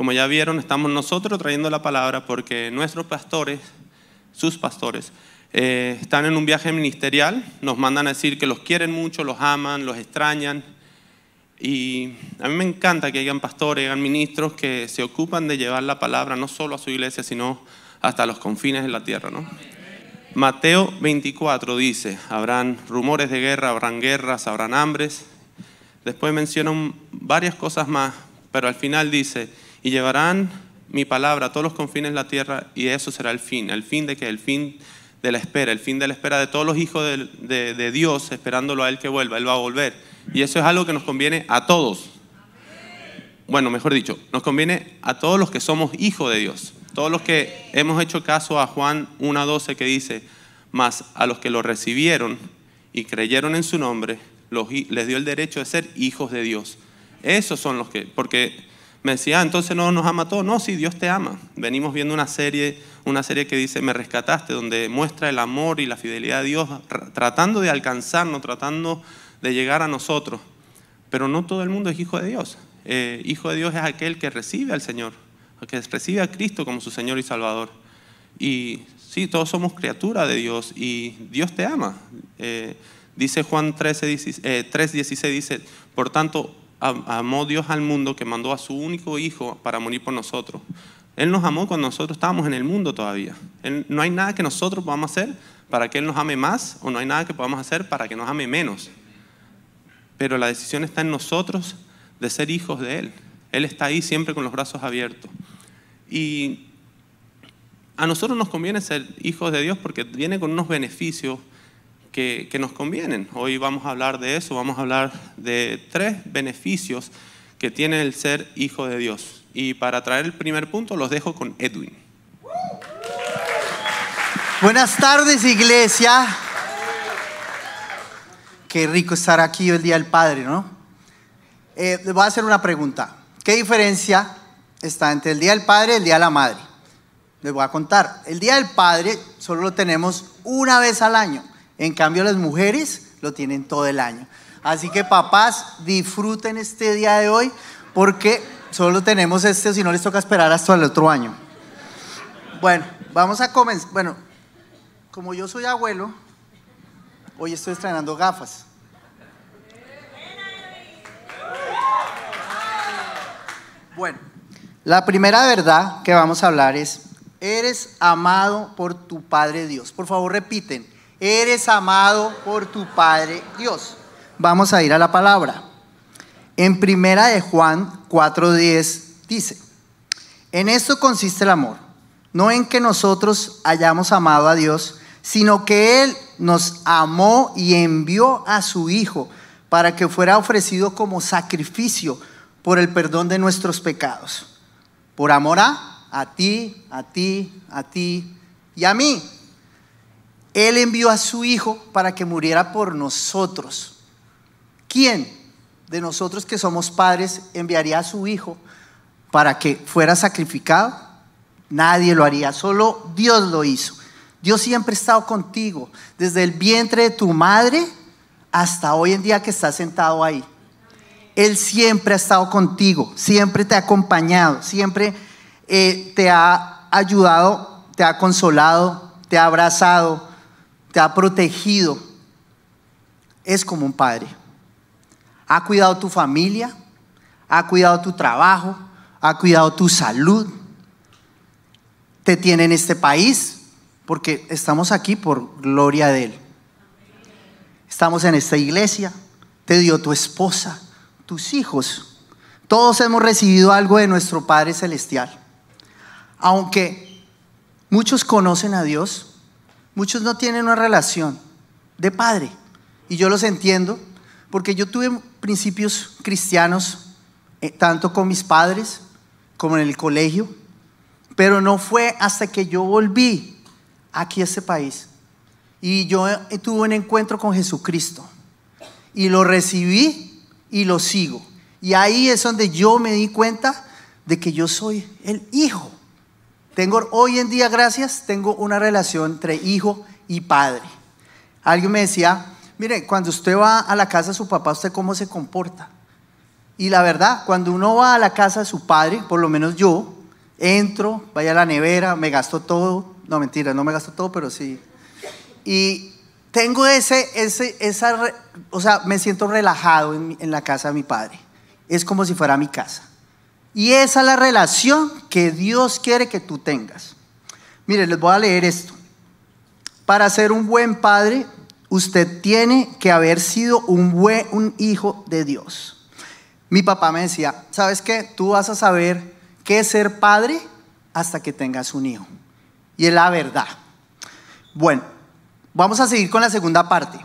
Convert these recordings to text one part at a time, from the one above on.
Como ya vieron, estamos nosotros trayendo la palabra porque nuestros pastores, sus pastores, eh, están en un viaje ministerial, nos mandan a decir que los quieren mucho, los aman, los extrañan. Y a mí me encanta que hayan pastores, hayan ministros que se ocupan de llevar la palabra no solo a su iglesia, sino hasta los confines de la tierra. ¿no? Mateo 24 dice, habrán rumores de guerra, habrán guerras, habrán hambres. Después mencionan varias cosas más, pero al final dice, y llevarán mi palabra a todos los confines de la tierra y eso será el fin. ¿El fin de que El fin de la espera, el fin de la espera de todos los hijos de, de, Dios esperándolo a Él que vuelva. Él va a volver. Y eso es algo que nos conviene a todos. Bueno, mejor dicho, nos conviene a todos los que somos hijos de Dios. Todos los que hemos hecho caso a Juan 1.12 que dice, más a los que lo recibieron y creyeron en su nombre, les dio el derecho de ser hijos de Dios. Esos son los que, porque me decía, ah, entonces no nos ama todos. No, sí, Dios te ama. Venimos viendo una serie, una serie que dice, me rescataste, donde muestra el amor y la fidelidad de Dios, tratando de alcanzarnos, tratando de llegar a nosotros. Pero no todo el mundo es hijo de Dios. Eh, hijo de Dios es aquel que recibe al Señor, que recibe a Cristo como su Señor y Salvador. Y sí, todos somos criaturas de Dios y Dios te ama. Eh, dice Juan 3.16, eh, dice, por tanto, amó Dios al mundo que mandó a su único hijo para morir por nosotros. Él nos amó cuando nosotros estábamos en el mundo todavía. no hay nada que nosotros podamos hacer para que Él nos ame más o no hay nada que podamos hacer para que nos ame menos. Pero la decisión está en nosotros de ser hijos de Él. Él está ahí siempre con los brazos abiertos. Y a nosotros nos conviene ser hijos de Dios porque viene con unos beneficios que, nos convienen. Hoy vamos a hablar de eso, vamos a hablar de tres beneficios que tiene el ser hijo de Dios. Y para traer el primer punto los dejo con Edwin. Buenas tardes iglesia. Qué rico estar aquí el Día del Padre, ¿no? Eh, les voy a hacer una pregunta. ¿Qué diferencia está entre el Día del Padre y el Día de la Madre? Les voy a contar. El Día del Padre solo lo tenemos una vez al año. En cambio, las mujeres lo tienen todo el año. Así que papás, disfruten este día de hoy porque solo tenemos este, si no les toca esperar hasta el otro año. Bueno, vamos a comenzar. Bueno, como yo soy abuelo, hoy estoy estrenando gafas. Bueno, la primera verdad que vamos a hablar es, eres amado por tu Padre Dios. Por favor, repiten, Eres amado por tu Padre Dios. Vamos a ir a la palabra. En primera de Juan 4:10 dice, en esto consiste el amor, no en que nosotros hayamos amado a Dios, sino que Él nos amó y envió a su Hijo para que fuera ofrecido como sacrificio por el perdón de nuestros pecados. Por amor a, a ti, a ti, a ti y a mí. Él envió a su Hijo para que muriera por nosotros. ¿Quién de nosotros que somos padres enviaría a su Hijo para que fuera sacrificado? Nadie lo haría, solo Dios lo hizo. Dios siempre ha estado contigo, desde el vientre de tu madre hasta hoy en día que estás sentado ahí. Él siempre ha estado contigo, siempre te ha acompañado, siempre eh, te ha ayudado, te ha consolado, te ha abrazado, te ha protegido, es como un padre. Ha cuidado tu familia, ha cuidado tu trabajo, ha cuidado tu salud. Te tiene en este país porque estamos aquí por gloria de Él. Estamos en esta iglesia, te dio tu esposa, tus hijos. Todos hemos recibido algo de nuestro Padre Celestial. Aunque muchos conocen a Dios, Muchos no tienen una relación de padre. Y yo los entiendo porque yo tuve principios cristianos eh, tanto con mis padres como en el colegio, pero no fue hasta que yo volví aquí a este país y yo eh, tuve un encuentro con Jesucristo y lo recibí y lo sigo. Y ahí es donde yo me di cuenta de que yo soy el hijo tengo hoy en día, gracias, tengo una relación entre hijo y padre. Alguien me decía, mire, cuando usted va a la casa de su papá, ¿usted cómo se comporta? Y la verdad, cuando uno va a la casa de su padre, por lo menos yo, entro, vaya a la nevera, me gasto todo. No, mentira, no me gasto todo, pero sí. Y tengo ese, ese, esa, o sea, me siento relajado en, en la casa de mi padre. Es como si fuera mi casa. Y esa es la relación que Dios quiere que tú tengas. Mire, les voy a leer esto. Para ser un buen padre, usted tiene que haber sido un buen un hijo de Dios. Mi papá me decía, ¿sabes qué? Tú vas a saber qué es ser padre hasta que tengas un hijo. Y es la verdad. Bueno, vamos a seguir con la segunda parte.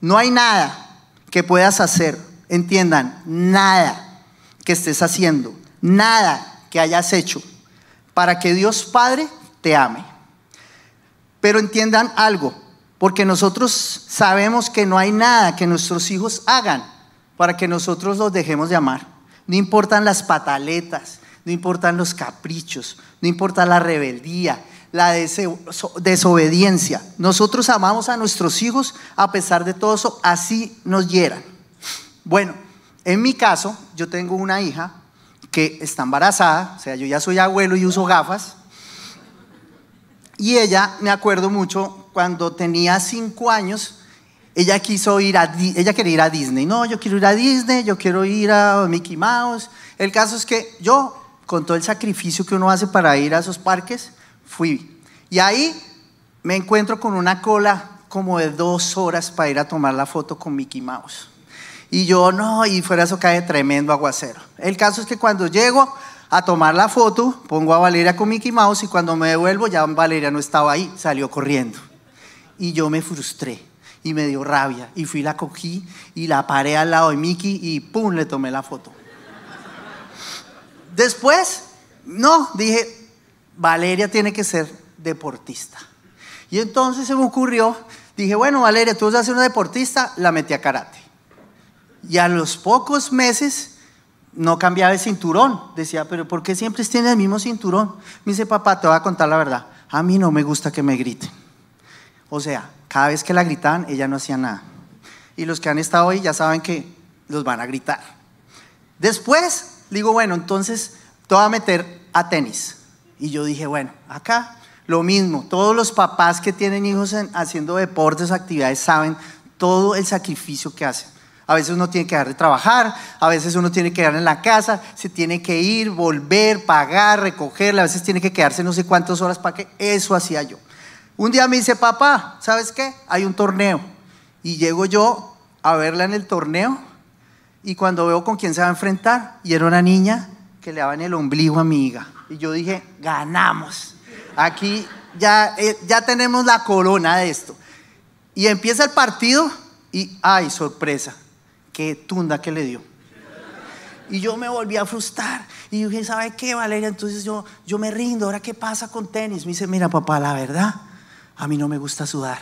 No hay nada que puedas hacer, entiendan, nada que estés haciendo nada que hayas hecho para que Dios Padre te ame. Pero entiendan algo, porque nosotros sabemos que no hay nada que nuestros hijos hagan para que nosotros los dejemos de amar. No importan las pataletas, no importan los caprichos, no importa la rebeldía, la desobediencia. Nosotros amamos a nuestros hijos a pesar de todo eso, así nos hieran. Bueno, en mi caso, yo tengo una hija que está embarazada, o sea, yo ya soy abuelo y uso gafas. Y ella, me acuerdo mucho, cuando tenía cinco años, ella quiso ir a, ella quería ir a Disney. No, yo quiero ir a Disney, yo quiero ir a Mickey Mouse. El caso es que yo, con todo el sacrificio que uno hace para ir a esos parques, fui. Y ahí me encuentro con una cola como de dos horas para ir a tomar la foto con Mickey Mouse. Y yo, no, y fuera eso cae tremendo aguacero. El caso es que cuando llego a tomar la foto, pongo a Valeria con Mickey Mouse y cuando me devuelvo ya Valeria no estaba ahí, salió corriendo. Y yo me frustré y me dio rabia y fui, la cogí y la paré al lado de Mickey y pum, le tomé la foto. Después, no, dije, Valeria tiene que ser deportista. Y entonces se me ocurrió, dije, bueno, Valeria, tú vas a ser una deportista, la metí a karate. Y a los pocos meses no cambiaba de cinturón. Decía, pero ¿por qué siempre tiene el mismo cinturón? Me dice, papá, te voy a contar la verdad. A mí no me gusta que me griten. O sea, cada vez que la gritaban, ella no hacía nada. Y los que han estado ahí ya saben que los van a gritar. Después, digo, bueno, entonces te voy a meter a tenis. Y yo dije, bueno, acá lo mismo. Todos los papás que tienen hijos haciendo deportes, actividades, saben todo el sacrificio que hacen. A veces uno tiene que dejar de trabajar, a veces uno tiene que quedar en la casa, se tiene que ir, volver, pagar, recogerla, a veces tiene que quedarse no sé cuántas horas para que eso hacía yo. Un día me dice, papá, ¿sabes qué? Hay un torneo. Y llego yo a verla en el torneo y cuando veo con quién se va a enfrentar, y era una niña que le daba en el ombligo a mi hija. Y yo dije, ganamos. Aquí ya, eh, ya tenemos la corona de esto. Y empieza el partido y, ay, sorpresa, qué tunda que le dio. Y yo me volví a frustrar. Y dije, ¿sabe qué, Valeria? Entonces yo, yo me rindo. ¿Ahora qué pasa con tenis? Me dice, mira, papá, la verdad, a mí no me gusta sudar.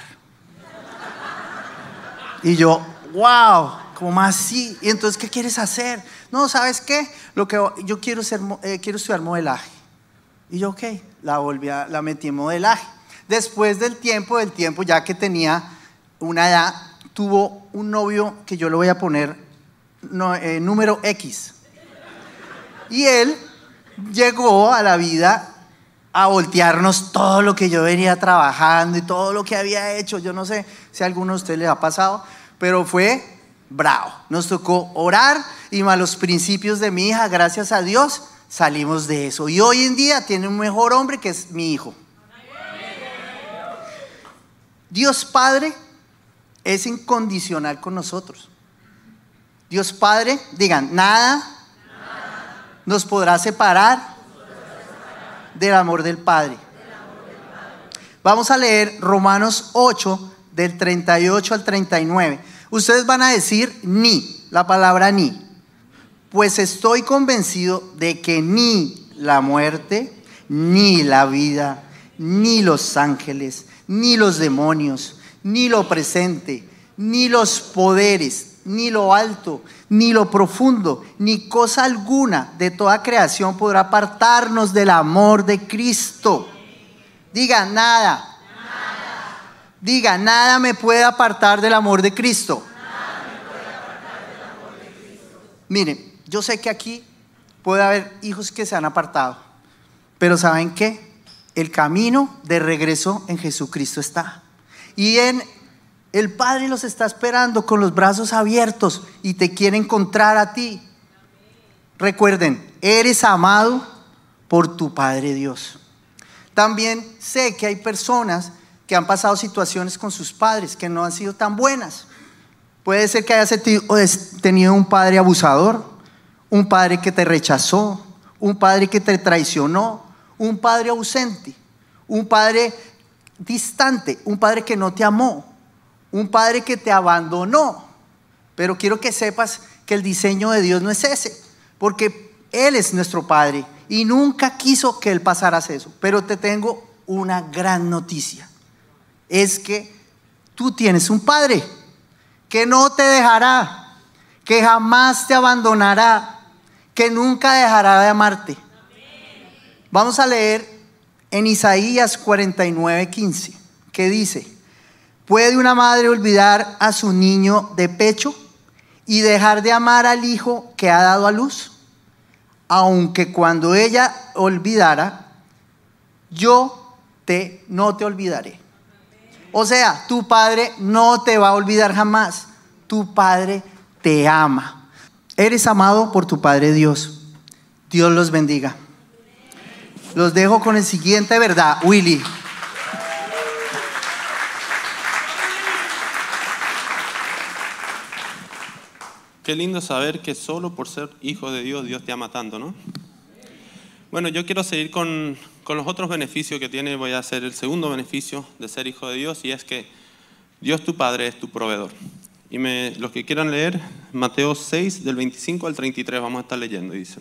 Y yo, wow, como más sí. Y entonces, ¿qué quieres hacer? No, ¿sabes qué? Lo que yo quiero, ser, eh, quiero estudiar modelaje. Y yo, ok, la volví la metí en modelaje. Después del tiempo, del tiempo, ya que tenía una edad, tuvo un novio que yo le voy a poner eh, número X. Y él llegó a la vida a voltearnos todo lo que yo venía trabajando y todo lo que había hecho. Yo no sé si a alguno de ustedes le ha pasado, pero fue bravo. Nos tocó orar y malos principios de mi hija, gracias a Dios, salimos de eso. Y hoy en día tiene un mejor hombre que es mi hijo. Dios Padre es incondicional con nosotros. Dios Padre, digan, nada, nos podrá separar del amor del Padre. Vamos a leer Romanos 8, del 38 al 39. Ustedes van a decir ni, la palabra ni. Pues estoy convencido de que ni la muerte, ni la vida, ni los ángeles, ni los demonios, ni lo presente, ni los poderes, ni lo alto, ni lo profundo, ni cosa alguna de toda creación podrá apartarnos del amor de Cristo. Diga, nada. Diga, nada me puede apartar del amor de Cristo. Miren, Yo sé que aquí puede haber hijos que se han apartado, pero ¿saben qué? El camino de regreso en Jesucristo está. Y el Padre los está esperando con los brazos abiertos y te quiere encontrar a ti. Recuerden, eres amado por tu Padre Dios. También sé que hay personas que han pasado situaciones con sus padres que no han sido tan buenas. Puede ser que hayas tenido un padre abusador, un padre que te rechazó, un padre que te traicionó, un padre ausente, un padre distante, un padre que no te amó, un padre que te abandonó. Pero quiero que sepas que el diseño de Dios no es ese, porque Él es nuestro Padre y nunca quiso que Él pasara eso. Pero te tengo una gran noticia es que tú tienes un Padre que no te dejará, que jamás te abandonará, que nunca dejará de amarte. Vamos a leer en Isaías 49, 15, que dice, ¿puede una madre olvidar a su niño de pecho y dejar de amar al hijo que ha dado a luz? Aunque cuando ella olvidara, yo te, no te olvidaré. O sea, tu padre no te va a olvidar jamás. Tu padre te ama. Eres amado por tu Padre Dios. Dios los bendiga. Los dejo con el siguiente verdad, Willy. Qué lindo saber que solo por ser hijo de Dios, Dios te ama tanto, ¿no? Bueno, yo quiero seguir con, con los otros beneficios que tiene, voy a hacer el segundo beneficio de ser hijo de Dios y es que Dios tu Padre es tu proveedor. Y me, los que quieran leer, Mateo 6, del 25 al 33, vamos a estar leyendo, dice.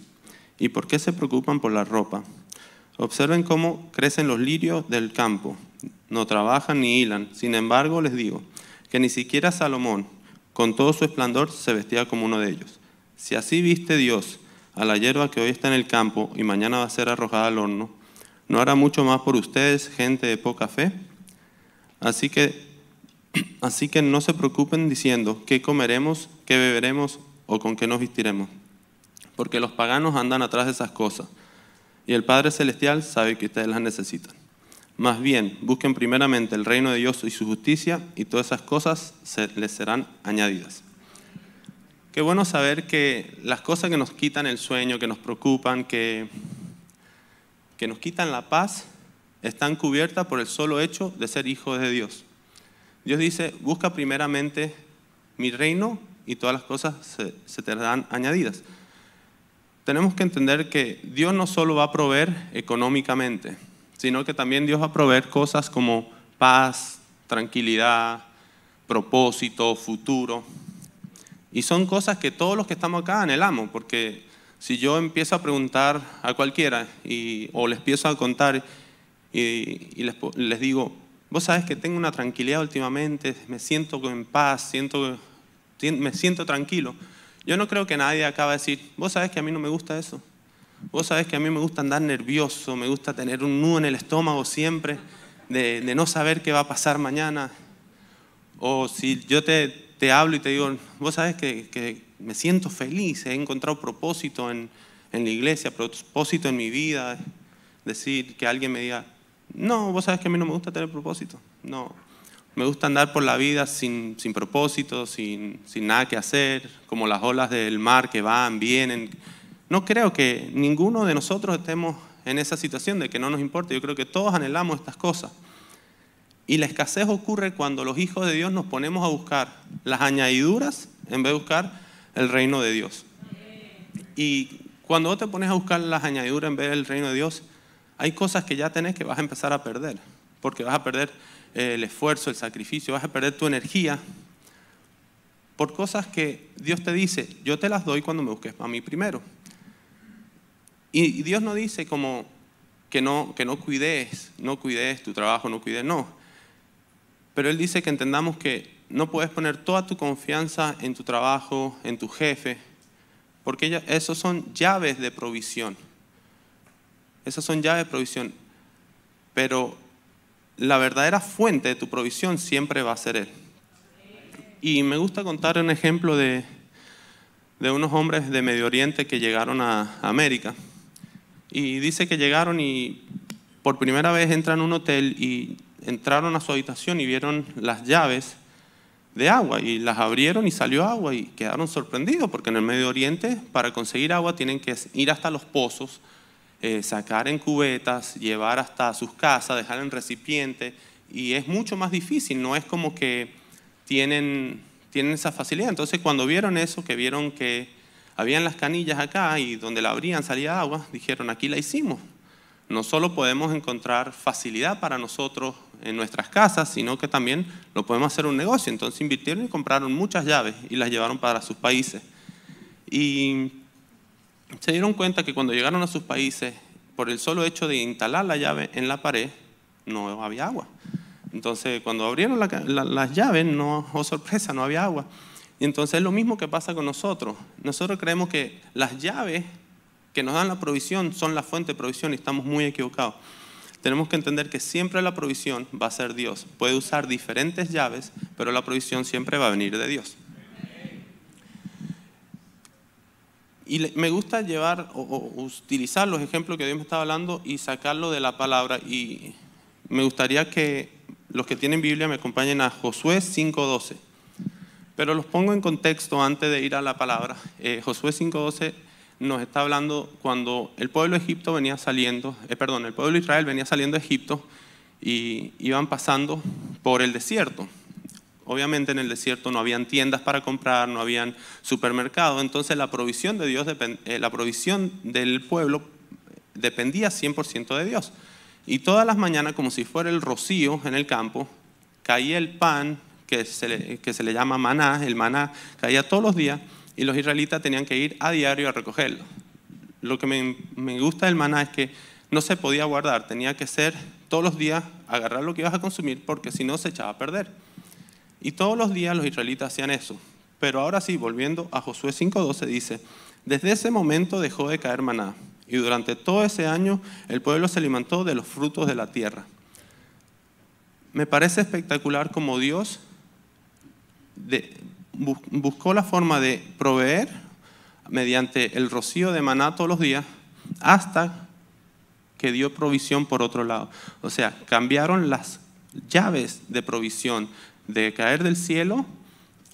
¿Y por qué se preocupan por la ropa? Observen cómo crecen los lirios del campo. No trabajan ni hilan. Sin embargo, les digo que ni siquiera Salomón, con todo su esplendor, se vestía como uno de ellos. Si así viste Dios a la hierba que hoy está en el campo y mañana va a ser arrojada al horno, ¿no hará mucho más por ustedes, gente de poca fe? Así que, así que no se preocupen diciendo qué comeremos, qué beberemos o con qué nos vestiremos, porque los paganos andan atrás de esas cosas y el Padre Celestial sabe que ustedes las necesitan. Más bien, busquen primeramente el reino de Dios y su justicia y todas esas cosas les serán añadidas. Qué bueno saber que las cosas que nos quitan el sueño, que nos preocupan, que, que nos quitan la paz, están cubiertas por el solo hecho de ser hijos de Dios. Dios dice, busca primeramente mi reino y todas las cosas se, se te dan añadidas. Tenemos que entender que Dios no solo va a proveer económicamente, sino que también Dios va a proveer cosas como paz, tranquilidad, propósito, futuro. Y son cosas que todos los que estamos acá anhelamos, porque si yo empiezo a preguntar a cualquiera y, o les empiezo a contar y, les, les, digo, vos sabes que tengo una tranquilidad últimamente, me siento en paz, siento, me siento tranquilo. Yo no creo que nadie acaba de decir, vos sabes que a mí no me gusta eso. Vos sabes que a mí me gusta andar nervioso, me gusta tener un nudo en el estómago siempre, de, no saber qué va a pasar mañana. O si yo te, hablo y te digo, vos sabes que, me siento feliz, he encontrado propósito en, en, la iglesia, propósito en mi vida, decir que alguien me diga, no, vos sabes que a mí no me gusta tener propósito, no, me gusta andar por la vida sin, sin propósito, sin, sin nada que hacer, como las olas del mar que van, vienen. No creo que ninguno de nosotros estemos en esa situación de que no nos importa, yo creo que todos anhelamos estas cosas. Y la escasez ocurre cuando los hijos de Dios nos ponemos a buscar las añadiduras en vez de buscar el reino de Dios. Y cuando vos te pones a buscar las añadiduras en vez del reino de Dios, hay cosas que ya tenés que vas a empezar a perder, porque vas a perder el esfuerzo, el sacrificio, vas a perder tu energía por cosas que Dios te dice, yo te las doy cuando me busques a mí primero. Y Dios no dice como que no, que no cuides, no cuides tu trabajo, no cuides, no. Pero Él dice que entendamos que no puedes poner toda tu confianza en tu trabajo, en tu jefe, porque esos son llaves de provisión. Esas son llaves de provisión. Pero la verdadera fuente de tu provisión siempre va a ser Él. Y me gusta contar un ejemplo de, de unos hombres de Medio Oriente que llegaron a América. Y dice que llegaron y por primera vez entran a un hotel y entraron a su habitación y vieron las llaves de agua y las abrieron y salió agua y quedaron sorprendidos porque en el Medio Oriente para conseguir agua tienen que ir hasta los pozos, eh, sacar en cubetas, llevar hasta sus casas, dejar en recipiente y es mucho más difícil, no es como que tienen, tienen esa facilidad. Entonces cuando vieron eso, que vieron que habían las canillas acá y donde la abrían salía agua, dijeron aquí la hicimos. No solo podemos encontrar facilidad para nosotros en nuestras casas, sino que también lo podemos hacer un negocio. Entonces invirtieron y compraron muchas llaves y las llevaron para sus países. Y se dieron cuenta que cuando llegaron a sus países, por el solo hecho de instalar la llave en la pared, no había agua. Entonces, cuando abrieron las llaves, no, oh sorpresa, no había agua. Y entonces es lo mismo que pasa con nosotros. Nosotros creemos que las llaves que nos dan la provisión son la fuente de provisión y estamos muy equivocados tenemos que entender que siempre la provisión va a ser Dios. Puede usar diferentes llaves, pero la provisión siempre va a venir de Dios. Y me gusta llevar o, utilizar los ejemplos que Dios me estaba hablando y sacarlo de la palabra. Y me gustaría que los que tienen Biblia me acompañen a Josué 5.12. Pero los pongo en contexto antes de ir a la palabra. Eh, Josué 5.12 nos está hablando cuando el pueblo de Egipto venía saliendo, eh, perdón, el pueblo de Israel venía saliendo de Egipto y iban pasando por el desierto. Obviamente en el desierto no habían tiendas para comprar, no habían supermercados, entonces la provisión de Dios, eh, la provisión del pueblo dependía 100% de Dios. Y todas las mañanas, como si fuera el rocío en el campo, caía el pan que se le, que se le llama maná, el maná caía todos los días y los israelitas tenían que ir a diario a recogerlo. Lo que me, me gusta del maná es que no se podía guardar, tenía que ser todos los días agarrar lo que ibas a consumir porque si no se echaba a perder. Y todos los días los israelitas hacían eso. Pero ahora sí, volviendo a Josué 5.12, dice, desde ese momento dejó de caer maná y durante todo ese año el pueblo se alimentó de los frutos de la tierra. Me parece espectacular como Dios buscó la forma de proveer mediante el rocío de maná todos los días hasta que dio provisión por otro lado. O sea, cambiaron las llaves de provisión de caer del cielo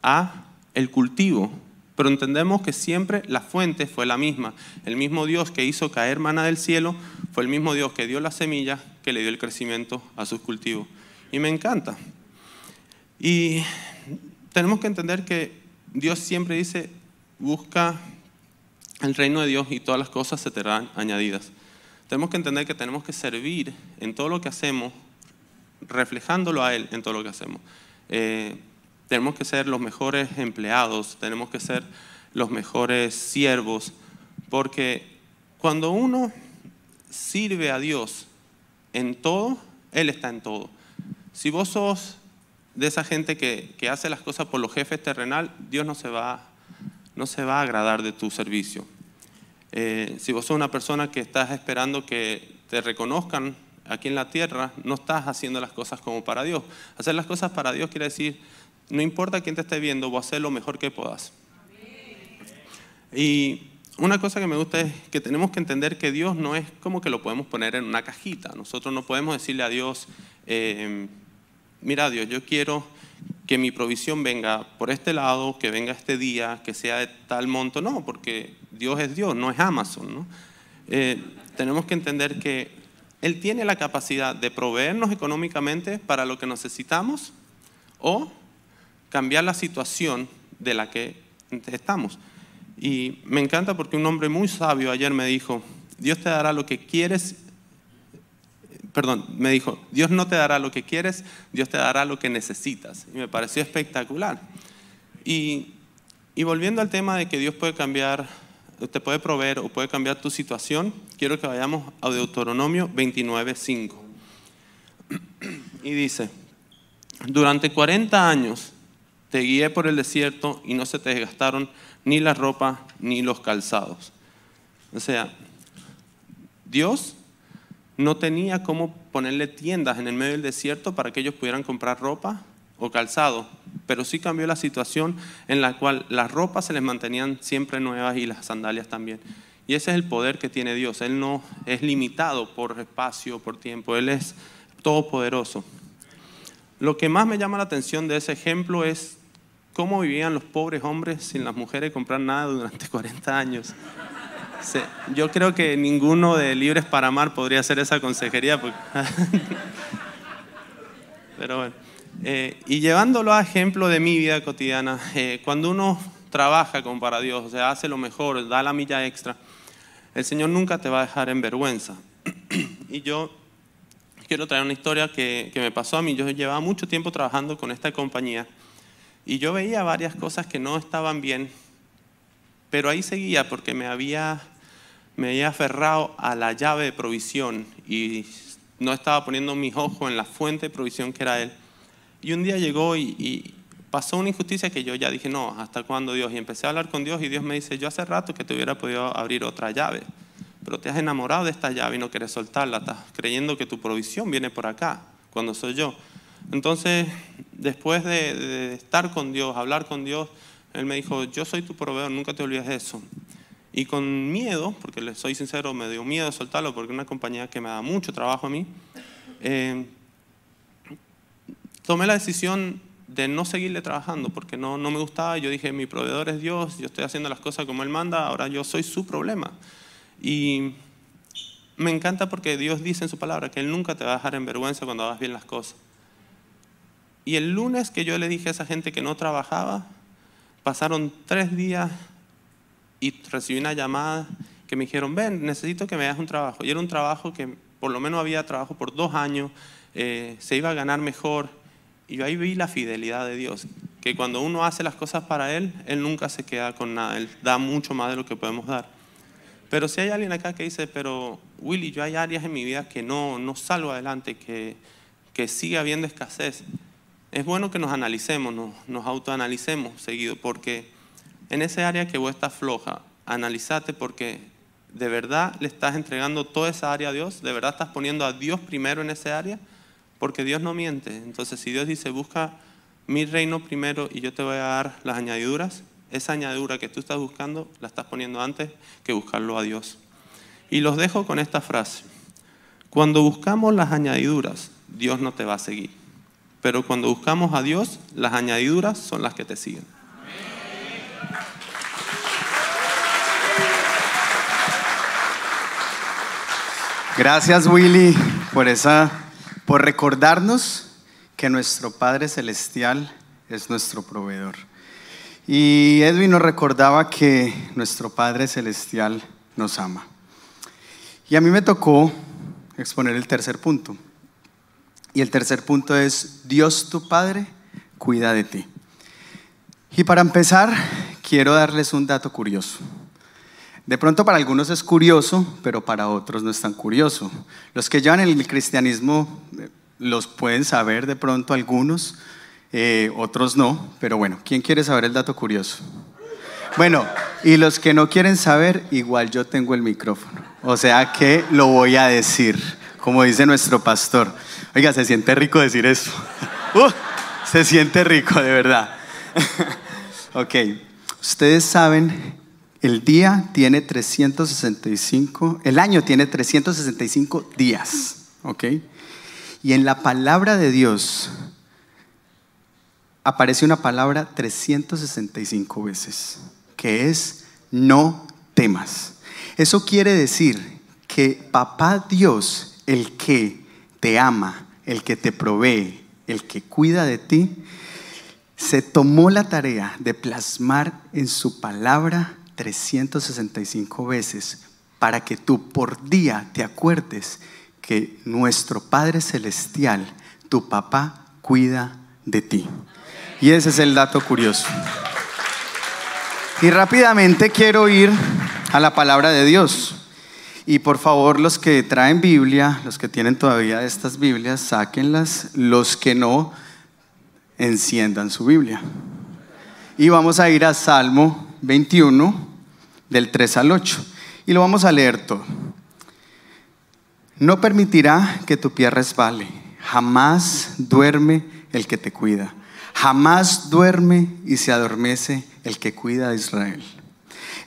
a el cultivo. Pero entendemos que siempre la fuente fue la misma. El mismo Dios que hizo caer maná del cielo fue el mismo Dios que dio la semilla que le dio el crecimiento a sus cultivos. Y me encanta. Y tenemos que entender que Dios siempre dice, busca el reino de Dios y todas las cosas se te serán añadidas. Tenemos que entender que tenemos que servir en todo lo que hacemos, reflejándolo a Él en todo lo que hacemos. Eh, tenemos que ser los mejores empleados, tenemos que ser los mejores siervos, porque cuando uno sirve a Dios en todo, Él está en todo. Si vos sos de esa gente que, hace las cosas por los jefes terrenal, Dios no se va, no se va a agradar de tu servicio. Eh, si vos sos una persona que estás esperando que te reconozcan aquí en la tierra, no estás haciendo las cosas como para Dios. Hacer las cosas para Dios quiere decir, no importa quién te esté viendo, voy a hacer lo mejor que puedas. Y una cosa que me gusta es que tenemos que entender que Dios no es como que lo podemos poner en una cajita. Nosotros no podemos decirle a Dios, eh, mira Dios, yo quiero que mi provisión venga por este lado, que venga este día, que sea de tal monto. No, porque Dios es Dios, no es Amazon. ¿no? Eh, tenemos que entender que Él tiene la capacidad de proveernos económicamente para lo que necesitamos o cambiar la situación de la que estamos. Y me encanta porque un hombre muy sabio ayer me dijo, Dios te dará lo que quieres perdón, me dijo, Dios no te dará lo que quieres, Dios te dará lo que necesitas. Y me pareció espectacular. Y, volviendo al tema de que Dios puede cambiar te puede proveer o puede cambiar tu situación, quiero que vayamos a Deuteronomio 29.5. Y dice, durante 40 años te guié por el desierto y no se te desgastaron ni la ropa ni los calzados. O sea, Dios no tenía cómo ponerle tiendas en el medio del desierto para que ellos pudieran comprar ropa o calzado, pero sí cambió la situación en la cual las ropas se les mantenían siempre nuevas y las sandalias también. Y ese es el poder que tiene Dios. Él no es limitado por espacio, por tiempo. Él es todopoderoso. Lo que más me llama la atención de ese ejemplo es cómo vivían los pobres hombres sin las mujeres comprar nada durante 40 años. Yo creo que ninguno de Libres para Amar podría hacer esa consejería. Pero bueno. Eh, y llevándolo a ejemplo de mi vida cotidiana, eh, cuando uno trabaja como para Dios, o sea, hace lo mejor, da la milla extra, el Señor nunca te va a dejar en vergüenza. y yo quiero traer una historia que, que me pasó a mí. Yo llevaba mucho tiempo trabajando con esta compañía y yo veía varias cosas que no estaban bien, pero ahí seguía porque me había, me había aferrado a la llave de provisión y no estaba poniendo mis ojos en la fuente de provisión que era Él. Y un día llegó y, pasó una injusticia que yo ya dije, no, ¿hasta cuándo Dios? Y empecé a hablar con Dios y Dios me dice, yo hace rato que te hubiera podido abrir otra llave, pero te has enamorado de esta llave y no quieres soltarla, estás creyendo que tu provisión viene por acá, cuando soy yo. Entonces, después de, estar con Dios, hablar con Dios, Él me dijo, yo soy tu proveedor, nunca te olvides de eso. Y con miedo, porque le soy sincero, me dio miedo soltarlo porque es una compañía que me da mucho trabajo a mí, eh, tomé la decisión de no seguirle trabajando porque no, no me gustaba. Yo dije, mi proveedor es Dios, yo estoy haciendo las cosas como Él manda, ahora yo soy su problema. Y me encanta porque Dios dice en su palabra que Él nunca te va a dejar en vergüenza cuando hagas bien las cosas. Y el lunes que yo le dije a esa gente que no trabajaba, pasaron tres días y recibí una llamada que me dijeron, ven, necesito que me hagas un trabajo. Y era un trabajo que por lo menos había trabajo por dos años, eh, se iba a ganar mejor y yo ahí vi la fidelidad de Dios, que cuando uno hace las cosas para Él, Él nunca se queda con nada, Él da mucho más de lo que podemos dar. Pero si hay alguien acá que dice, pero Willy, yo hay áreas en mi vida que no, no salgo adelante, que, que sigue habiendo escasez, es bueno que nos analicemos, nos, nos autoanalicemos seguido, porque en ese área que vos estás floja, analízate porque de verdad le estás entregando toda esa área a Dios, de verdad estás poniendo a Dios primero en ese área porque Dios no miente. Entonces, si Dios dice, busca mi reino primero y yo te voy a dar las añadiduras, esa añadidura que tú estás buscando la estás poniendo antes que buscarlo a Dios. Y los dejo con esta frase. Cuando buscamos las añadiduras, Dios no te va a seguir. Pero cuando buscamos a Dios, las añadiduras son las que te siguen. Gracias Willy por esa por recordarnos que nuestro Padre Celestial es nuestro proveedor. Y Edwin nos recordaba que nuestro Padre Celestial nos ama. Y a mí me tocó exponer el tercer punto. Y el tercer punto es, Dios tu Padre cuida de ti. Y para empezar, quiero darles un dato curioso. De pronto para algunos es curioso, pero para otros no es tan curioso. Los que llevan el cristianismo eh, los pueden saber de pronto algunos, eh, otros no, pero bueno, ¿quién quiere saber el dato curioso? Bueno, y los que no quieren saber, igual yo tengo el micrófono, o sea que lo voy a decir, como dice nuestro pastor. Oiga, se siente rico decir eso. Se siente rico, de verdad. ok, ustedes saben el día tiene 365, el año tiene 365 días, ¿ok? Y en la palabra de Dios aparece una palabra 365 veces, que es no temas. Eso quiere decir que papá Dios, el que te ama, el que te provee, el que cuida de ti, se tomó la tarea de plasmar en su palabra 365 veces para que tú por día te acuerdes que nuestro Padre Celestial, tu papá, cuida de ti. Y ese es el dato curioso. Y rápidamente quiero ir a la palabra de Dios. Y por favor, los que traen Biblia, los que tienen todavía estas Biblias, sáquenlas. Los que no, enciendan su Biblia. Y vamos a ir a Salmo 21, del 3 al 8. Y lo vamos a leer todo. No permitirá que tu pie resbale. Jamás duerme el que te cuida. Jamás duerme y se adormece el que cuida de Israel.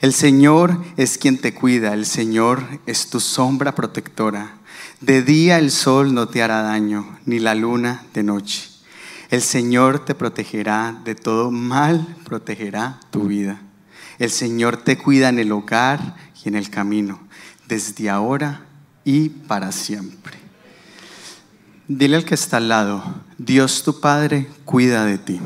El Señor es quien te cuida, el Señor es tu sombra protectora. De día el sol no te hará daño, ni la luna de noche. El Señor te protegerá de todo mal, protegerá tu vida. El Señor te cuida en el hogar y en el camino, desde ahora y para siempre. Dile al que está al lado, Dios tu Padre cuida de ti.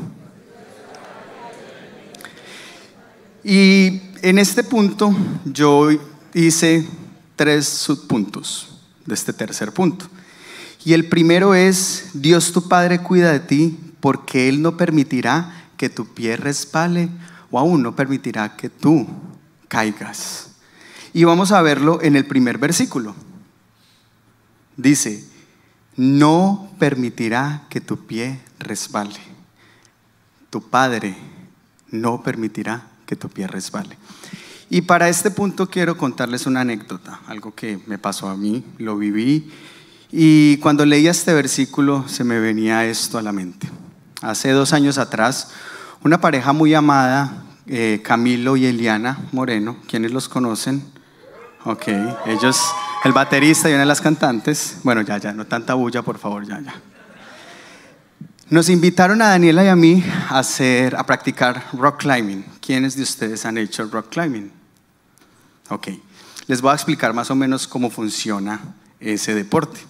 Y en este punto yo hice tres subpuntos de este tercer punto. Y el primero es, Dios tu Padre cuida de ti porque Él no permitirá que tu pie resbale o aún no permitirá que tú caigas. Y vamos a verlo en el primer versículo. Dice, no permitirá que tu pie resbale. Tu Padre no permitirá que tu pie resbale. Y para este punto quiero contarles una anécdota, algo que me pasó a mí, lo viví, y cuando leía este versículo se me venía esto a la mente. Hace dos años atrás, una pareja muy amada, eh, Camilo y Eliana Moreno, ¿quiénes los conocen? Ok, ellos, el baterista y una de las cantantes, bueno, ya, ya, no tanta bulla, por favor, ya, ya. Nos invitaron a Daniela y a mí a, hacer, a practicar rock climbing. ¿Quiénes de ustedes han hecho rock climbing? Ok, les voy a explicar más o menos cómo funciona ese deporte.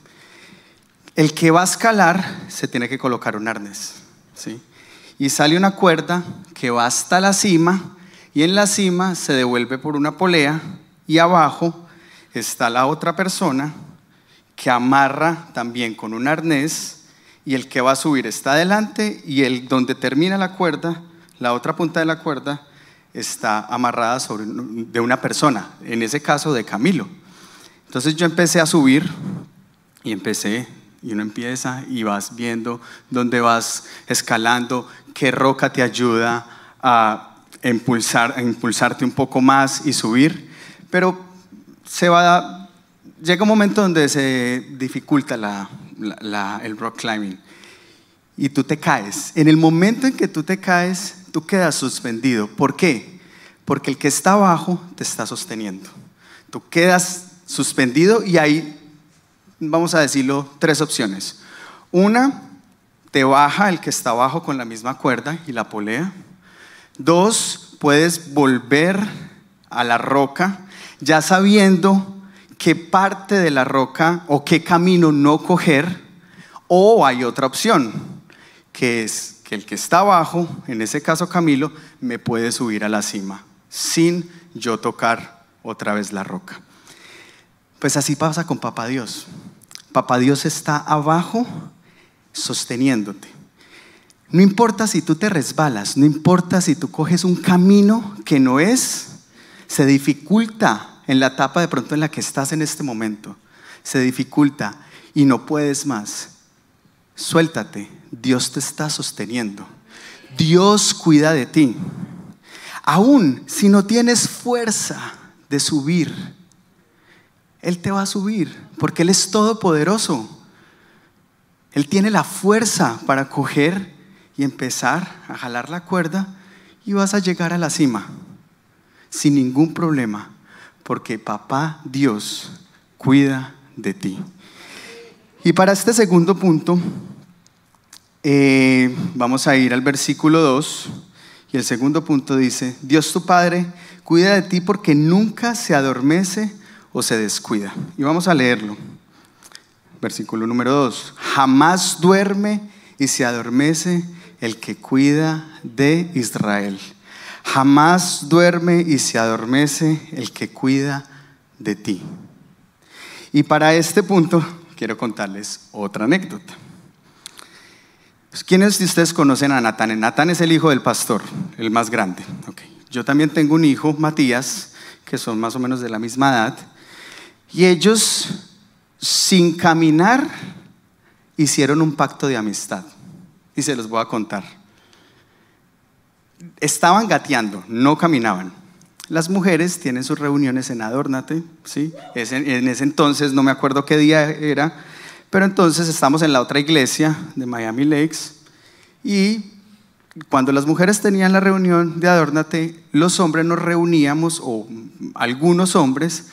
El que va a escalar se tiene que colocar un arnés, ¿sí? Y sale una cuerda que va hasta la cima y en la cima se devuelve por una polea y abajo está la otra persona que amarra también con un arnés y el que va a subir está adelante y el donde termina la cuerda, la otra punta de la cuerda está amarrada sobre de una persona, en ese caso de Camilo. Entonces yo empecé a subir y empecé y uno empieza y vas viendo dónde vas escalando, qué roca te ayuda a impulsar, a impulsarte un poco más y subir, pero se va llega un momento donde se dificulta la, el rock climbing y tú te caes. En el momento en que tú te caes, tú quedas suspendido. ¿Por qué? Porque el que está abajo te está sosteniendo. Tú quedas suspendido y hay, vamos a decirlo, tres opciones. Una, te baja el que está abajo con la misma cuerda y la polea. Dos, puedes volver a la roca ya sabiendo qué parte de la roca o qué camino no coger, o hay otra opción, que es que el que está abajo, en ese caso Camilo, me puede subir a la cima sin yo tocar otra vez la roca. Pues así pasa con Papá Dios. Papá Dios está abajo sosteniéndote. No importa si tú te resbalas, no importa si tú coges un camino que no es, se dificulta en la etapa de pronto en la que estás en este momento, se dificulta y no puedes más, suéltate, Dios te está sosteniendo. Dios cuida de ti. Aún si no tienes fuerza de subir, Él te va a subir porque Él es todopoderoso. Él tiene la fuerza para coger y empezar a jalar la cuerda y vas a llegar a la cima sin ningún problema porque papá Dios cuida de ti. Y para este segundo punto, eh, vamos a ir al versículo 2, y el segundo punto dice, Dios tu Padre cuida de ti porque nunca se adormece o se descuida. Y vamos a leerlo. Versículo número 2, jamás duerme y se adormece el que cuida de Israel. Jamás duerme y se adormece el que cuida de ti. Y para este punto quiero contarles otra anécdota. Pues, ¿Quiénes de ustedes conocen a Natán? Natán es el hijo del pastor, el más grande. Yo también tengo un hijo, Matías, que son más o menos de la misma edad, y ellos, sin caminar, hicieron un pacto de amistad. Y se los voy a contar. Estaban gateando, no caminaban. Las mujeres tienen sus reuniones en Adórnate, ¿sí? en ese entonces, no me acuerdo qué día era, pero entonces estamos en la otra iglesia de Miami Lakes y cuando las mujeres tenían la reunión de Adórnate, los hombres nos reuníamos, o algunos hombres,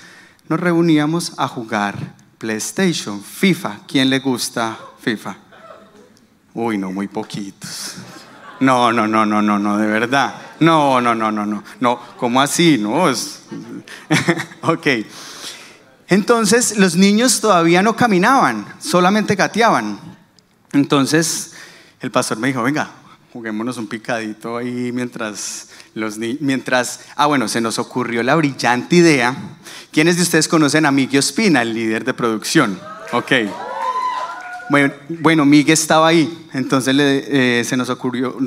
nos reuníamos a jugar PlayStation, FIFA. ¿Quién le gusta FIFA? Uy, no, muy poquitos. No, no, no, no, no, no, de verdad. No, no, no, no, no. No, ¿cómo así? No, ok. Entonces, los niños todavía no caminaban, solamente gateaban. Entonces, el pastor me dijo, venga, juguémonos un picadito ahí mientras los mientras ah bueno se nos ocurrió la brillante idea quiénes de ustedes conocen a Miguel Espina el líder de producción ok. Bueno, bueno Miguel estaba ahí entonces eh, se nos ocurrió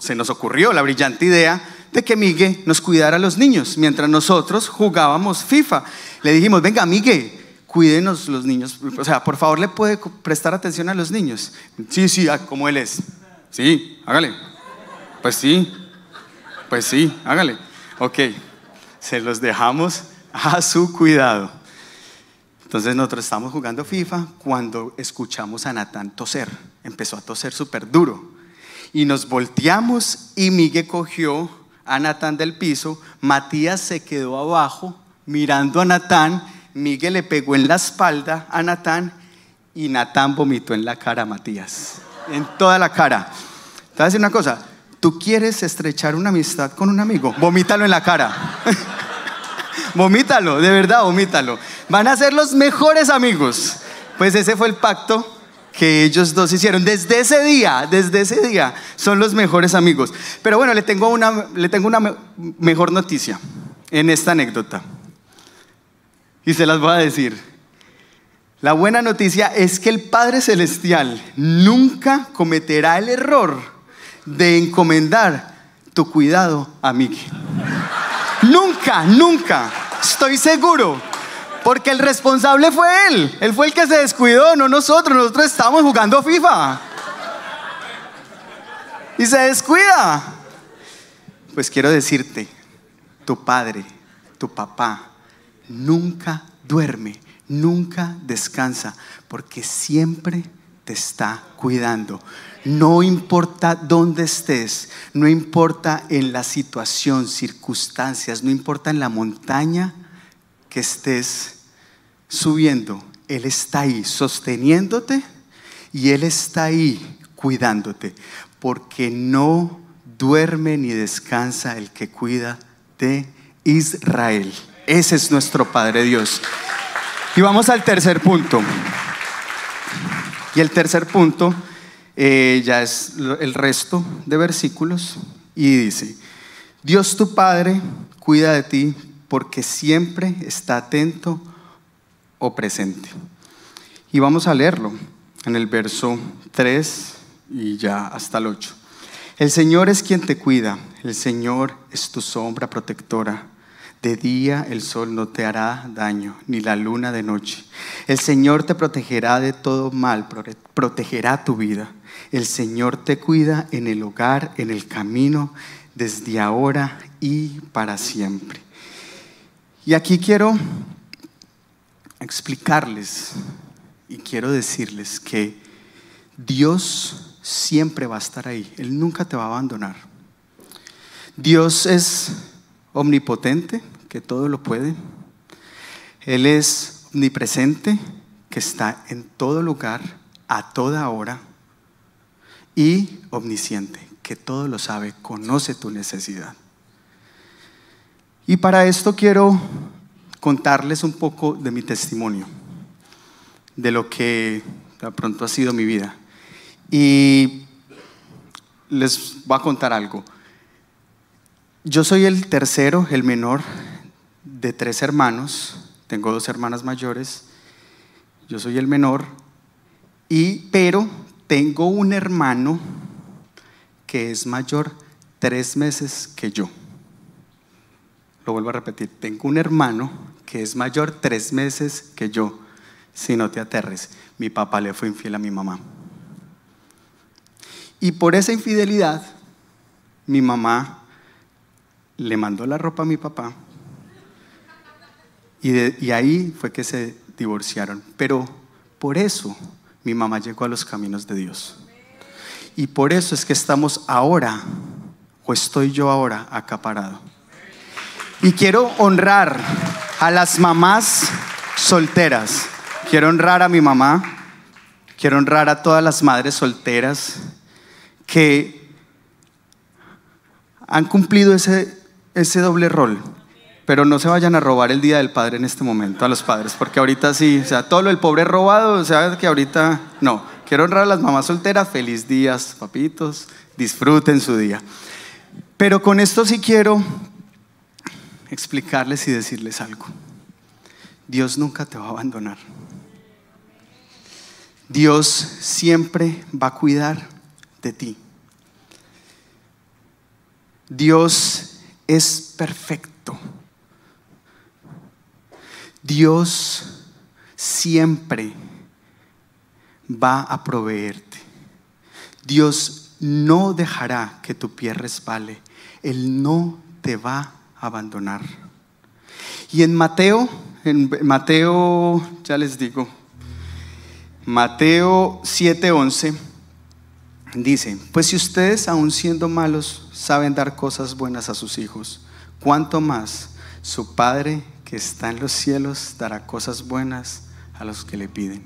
se nos ocurrió la brillante idea de que Miguel nos cuidara a los niños mientras nosotros jugábamos FIFA. Le dijimos venga Miguel cuídenos los niños o sea por favor le puede prestar atención a los niños sí sí ah, como él es. Sí, hágale. Pues sí, pues sí, hágale. Ok, se los dejamos a su cuidado. Entonces nosotros estamos jugando FIFA cuando escuchamos a Natán toser. Empezó a toser súper duro. Y nos volteamos y Miguel cogió a Natán del piso. Matías se quedó abajo mirando a Natán. Miguel le pegó en la espalda a Natán y Natán vomitó en la cara a Matías en toda la cara. Te voy a decir una cosa, tú quieres estrechar una amistad con un amigo, vomítalo en la cara. vomítalo, de verdad, vomítalo. Van a ser los mejores amigos. Pues ese fue el pacto que ellos dos hicieron. Desde ese día, desde ese día, son los mejores amigos. Pero bueno, le tengo una, le tengo una mejor noticia en esta anécdota. Y se las voy a decir. La buena noticia es que el Padre Celestial nunca cometerá el error de encomendar tu cuidado a mí. nunca, nunca. Estoy seguro. Porque el responsable fue él. Él fue el que se descuidó, no nosotros. Nosotros estábamos jugando FIFA. Y se descuida. Pues quiero decirte, tu padre, tu papá, nunca duerme nunca descansa porque siempre te está cuidando. No importa dónde estés, no importa en la situación, circunstancias, no importa en la montaña que estés subiendo, Él está ahí sosteniéndote y Él está ahí cuidándote, porque no duerme ni descansa el que cuida de Israel. Ese es nuestro Padre Dios. Y vamos al tercer punto. Y el tercer punto eh, ya es el resto de versículos y dice, Dios tu Padre cuida de ti porque siempre está atento o presente. Y vamos a leerlo en el verso 3 y ya hasta el 8. El Señor es quien te cuida, el Señor es tu sombra protectora. De día el sol no te hará daño, ni la luna de noche. El Señor te protegerá de todo mal, protegerá tu vida. El Señor te cuida en el hogar, en el camino, desde ahora y para siempre. Y aquí quiero explicarles y quiero decirles que Dios siempre va a estar ahí. Él nunca te va a abandonar. Dios es omnipotente que todo lo puede. Él es omnipresente, que está en todo lugar, a toda hora. Y omnisciente, que todo lo sabe, conoce tu necesidad. Y para esto quiero contarles un poco de mi testimonio, de lo que de pronto ha sido mi vida. Y les voy a contar algo. Yo soy el tercero, el menor de tres hermanos, tengo dos hermanas mayores, yo soy el menor, y, pero tengo un hermano que es mayor tres meses que yo. lo vuelvo a repetir, tengo un hermano que es mayor tres meses que yo. Si no te aterres, mi papá le fue infiel a mi mamá. Y por esa infidelidad, mi mamá le mandó la ropa a mi papá y, ahí fue que se divorciaron. Pero por eso mi mamá llegó a los caminos de Dios. Y por eso es que estamos ahora, o estoy yo ahora acaparado. Y quiero honrar a las mamás solteras. Quiero honrar a mi mamá. Quiero honrar a todas las madres solteras que han cumplido ese, ese doble rol. Pero no se vayan a robar el Día del Padre en este momento a los padres, porque ahorita sí, o sea, todo lo del pobre robado, o sea, que ahorita no. Quiero honrar a las mamás solteras, feliz días, papitos, disfruten su día. Pero con esto sí quiero explicarles y decirles algo. Dios nunca te va a abandonar. Dios siempre va a cuidar de ti. Dios es perfecto. Dios siempre va a proveerte. Dios no dejará que tu pie resbale. Él no te va a abandonar. Y en Mateo, en Mateo, ya les digo, Mateo 7:11 dice, pues si ustedes aun siendo malos saben dar cosas buenas a sus hijos, ¿cuánto más su Padre está en los cielos dará cosas buenas a los que le piden?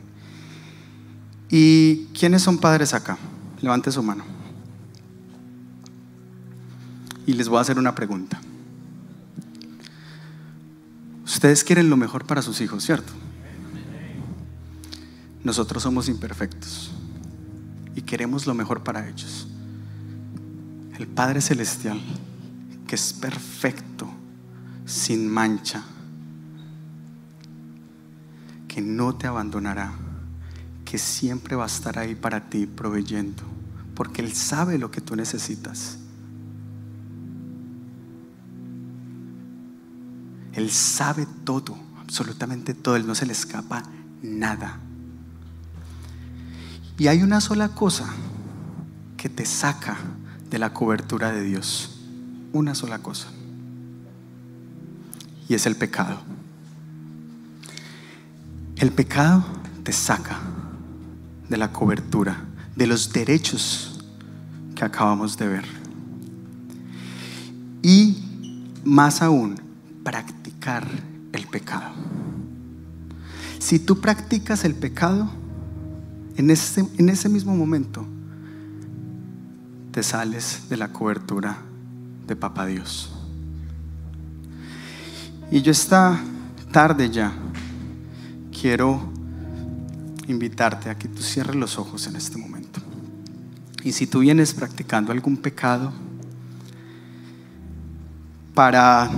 ¿Y quiénes son padres acá? Levante su mano. Y les voy a hacer una pregunta. Ustedes quieren lo mejor para sus hijos, ¿cierto? Nosotros somos imperfectos y queremos lo mejor para ellos. El Padre Celestial, que es perfecto, sin mancha, que no te abandonará, que siempre va a estar ahí para ti proveyendo, porque Él sabe lo que tú necesitas. Él sabe todo, absolutamente todo, Él no se le escapa nada. Y hay una sola cosa que te saca de la cobertura de Dios. Una sola cosa. Y es el pecado. El pecado te saca de la cobertura, de los derechos que acabamos de ver. Y más aún, practicar el pecado. Si tú practicas el pecado, en ese, en ese mismo momento te sales de la cobertura de Papá Dios. Y yo esta tarde ya quiero invitarte a que tú cierres los ojos en este momento. Y si tú vienes practicando algún pecado, para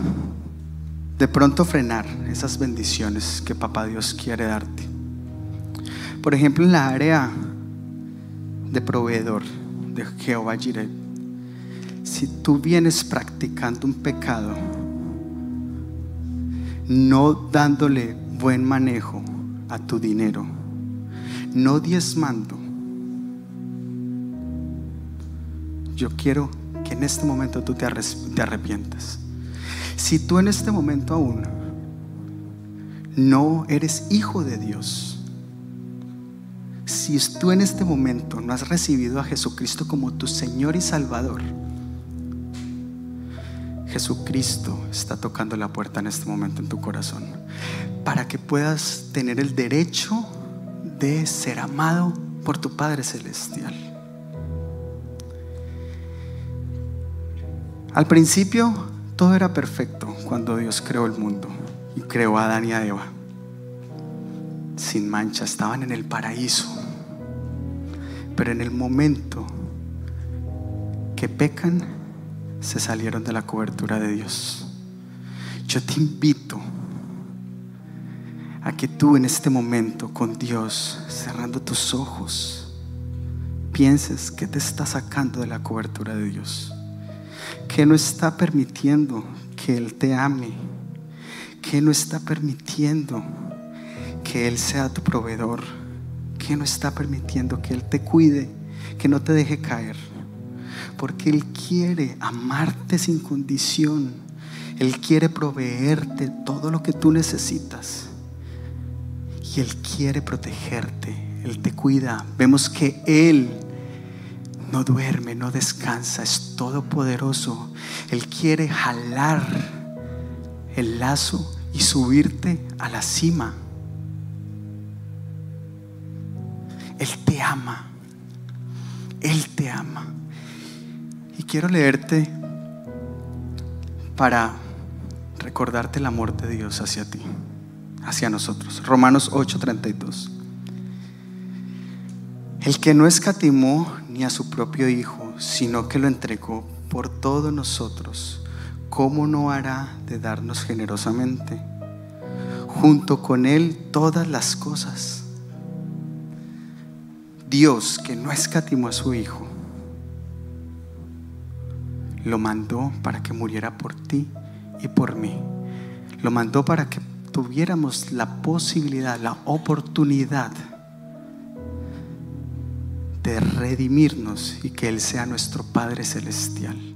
de pronto frenar esas bendiciones que Papá Dios quiere darte. Por ejemplo, en la área de proveedor de Jehová Jireh, si tú vienes practicando un pecado, no dándole buen manejo a tu dinero, no diezmando, yo quiero que en este momento tú te arrepientas. Si tú en este momento aún no eres hijo de Dios, si tú en este momento no has recibido a Jesucristo como tu Señor y Salvador, Jesucristo está tocando la puerta en este momento en tu corazón para que puedas tener el derecho de ser amado por tu Padre Celestial. Al principio todo era perfecto cuando Dios creó el mundo y creó a Adán y a Eva. Sin mancha, estaban en el paraíso pero en el momento que pecan, se salieron de la cobertura de Dios. Yo te invito a que tú en este momento con Dios, cerrando tus ojos, pienses que te está sacando de la cobertura de Dios, que no está permitiendo que Él te ame, que no está permitiendo que Él sea tu proveedor, que no está permitiendo que Él te cuide, que no te deje caer, porque Él quiere amarte sin condición, Él quiere proveerte todo lo que tú necesitas y Él quiere protegerte, Él te cuida. Vemos que Él no duerme, no descansa, es todopoderoso. Él quiere jalar el lazo y subirte a la cima. Él te ama. Él te ama. Y quiero leerte para recordarte el amor de Dios hacia ti, hacia nosotros. Romanos 8:32. El que no escatimó ni a su propio Hijo, sino que lo entregó por todos nosotros, ¿cómo no hará de darnos generosamente? Junto con Él todas las cosas. Dios, que no escatimó a su Hijo, lo mandó para que muriera por ti y por mí. Lo mandó para que tuviéramos la posibilidad, la oportunidad de redimirnos y que Él sea nuestro Padre Celestial.